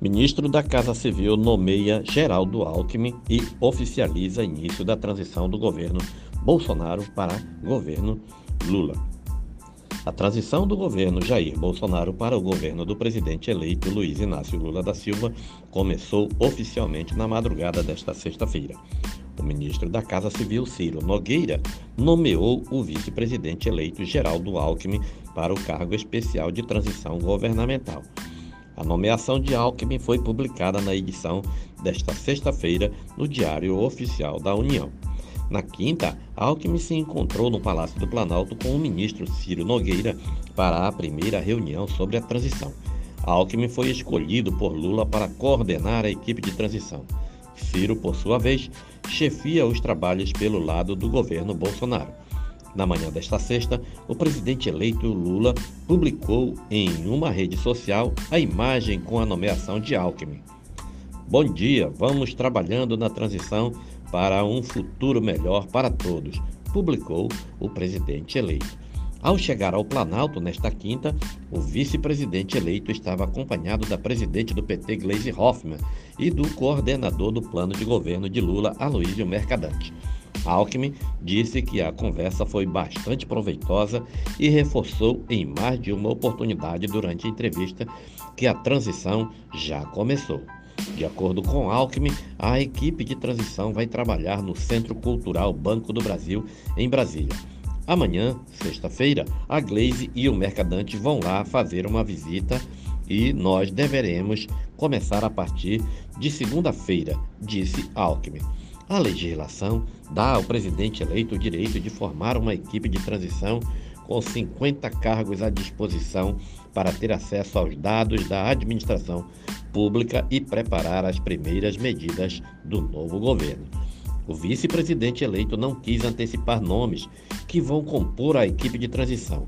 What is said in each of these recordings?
Ministro da Casa Civil nomeia Geraldo Alckmin e oficializa início da transição do governo Bolsonaro para governo Lula. A transição do governo Jair Bolsonaro para o governo do presidente eleito Luiz Inácio Lula da Silva começou oficialmente na madrugada desta sexta-feira. O ministro da Casa Civil, Ciro Nogueira, nomeou o vice-presidente eleito Geraldo Alckmin para o cargo especial de transição governamental. A nomeação de Alckmin foi publicada na edição desta sexta-feira no Diário Oficial da União. Na quinta, Alckmin se encontrou no Palácio do Planalto com o ministro Ciro Nogueira para a primeira reunião sobre a transição. Alckmin foi escolhido por Lula para coordenar a equipe de transição. Ciro, por sua vez, chefia os trabalhos pelo lado do governo Bolsonaro. Na manhã desta sexta, o presidente eleito Lula publicou em uma rede social a imagem com a nomeação de Alckmin. Bom dia, vamos trabalhando na transição para um futuro melhor para todos, publicou o presidente eleito. Ao chegar ao Planalto nesta quinta, o vice-presidente eleito estava acompanhado da presidente do PT, Gleisi Hoffmann, e do coordenador do plano de governo de Lula, Aloysio Mercadante. Alckmin disse que a conversa foi bastante proveitosa e reforçou em mais de uma oportunidade durante a entrevista que a transição já começou. De acordo com Alckmin, a equipe de transição vai trabalhar no Centro Cultural Banco do Brasil, em Brasília. Amanhã, sexta-feira, a Glaze e o Mercadante vão lá fazer uma visita e nós deveremos começar a partir de segunda-feira, disse Alckmin. A legislação dá ao presidente eleito o direito de formar uma equipe de transição com 50 cargos à disposição para ter acesso aos dados da administração pública e preparar as primeiras medidas do novo governo. O vice-presidente eleito não quis antecipar nomes que vão compor a equipe de transição.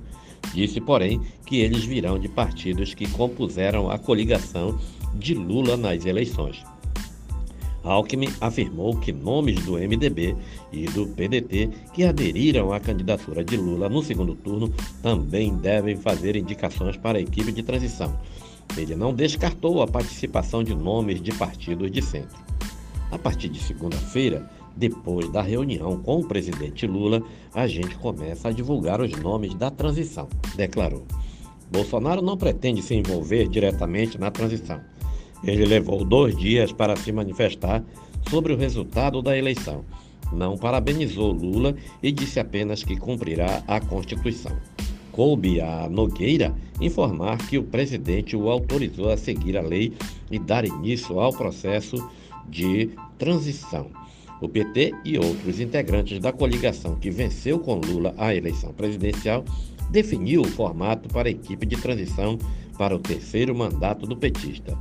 Disse, porém, que eles virão de partidos que compuseram a coligação de Lula nas eleições. Alckmin afirmou que nomes do MDB e do PDT que aderiram à candidatura de Lula no segundo turno também devem fazer indicações para a equipe de transição. Ele não descartou a participação de nomes de partidos de centro. A partir de segunda-feira, depois da reunião com o presidente Lula, a gente começa a divulgar os nomes da transição, declarou. Bolsonaro não pretende se envolver diretamente na transição ele levou dois dias para se manifestar sobre o resultado da eleição. Não parabenizou Lula e disse apenas que cumprirá a Constituição. Coube a Nogueira informar que o presidente o autorizou a seguir a lei e dar início ao processo de transição. O PT e outros integrantes da coligação que venceu com Lula a eleição presidencial definiu o formato para a equipe de transição para o terceiro mandato do petista.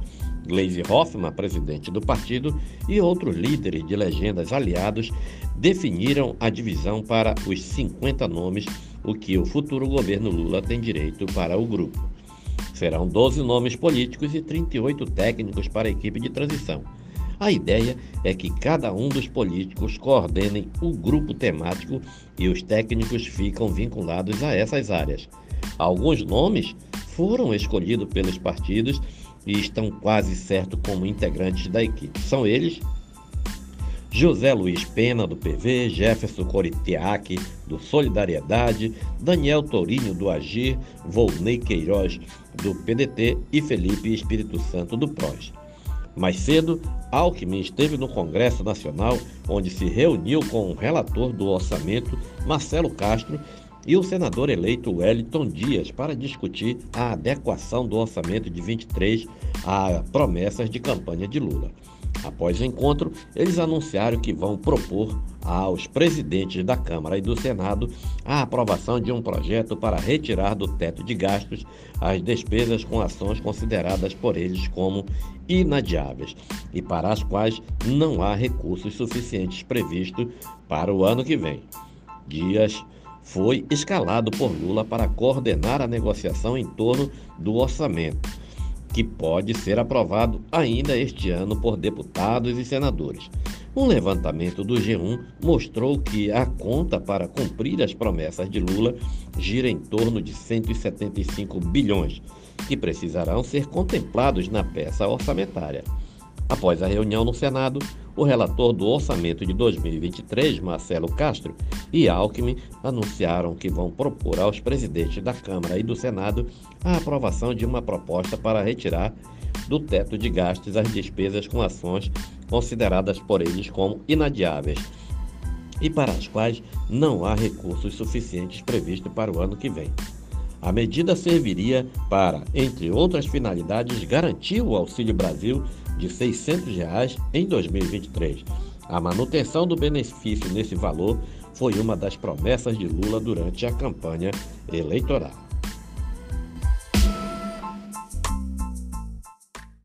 Gleisi Hoffmann, presidente do partido, e outros líderes de legendas aliados definiram a divisão para os 50 nomes, o que o futuro governo Lula tem direito para o grupo. Serão 12 nomes políticos e 38 técnicos para a equipe de transição. A ideia é que cada um dos políticos coordenem o grupo temático e os técnicos ficam vinculados a essas áreas. Alguns nomes foram escolhidos pelos partidos e estão quase certo como integrantes da equipe. São eles José Luiz Pena, do PV, Jefferson Coriteac, do Solidariedade, Daniel Tourinho, do Agir, Volney Queiroz, do PDT e Felipe Espírito Santo, do PROS. Mais cedo, Alckmin esteve no Congresso Nacional, onde se reuniu com o relator do orçamento, Marcelo Castro, e o senador eleito Wellington Dias para discutir a adequação do orçamento de 23 a promessas de campanha de Lula. Após o encontro, eles anunciaram que vão propor aos presidentes da Câmara e do Senado a aprovação de um projeto para retirar do teto de gastos as despesas com ações consideradas por eles como inadiáveis e para as quais não há recursos suficientes previstos para o ano que vem. Dias foi escalado por Lula para coordenar a negociação em torno do orçamento. que pode ser aprovado ainda este ano por deputados e senadores. Um levantamento do G1 mostrou que a conta para cumprir as promessas de Lula gira em torno de 175 bilhões, que precisarão ser contemplados na peça orçamentária. Após a reunião no Senado, o relator do orçamento de 2023, Marcelo Castro, e Alckmin anunciaram que vão propor aos presidentes da Câmara e do Senado a aprovação de uma proposta para retirar do teto de gastos as despesas com ações consideradas por eles como inadiáveis e para as quais não há recursos suficientes previstos para o ano que vem. A medida serviria para, entre outras finalidades, garantir o Auxílio Brasil de 600 reais em 2023. A manutenção do benefício nesse valor foi uma das promessas de Lula durante a campanha eleitoral.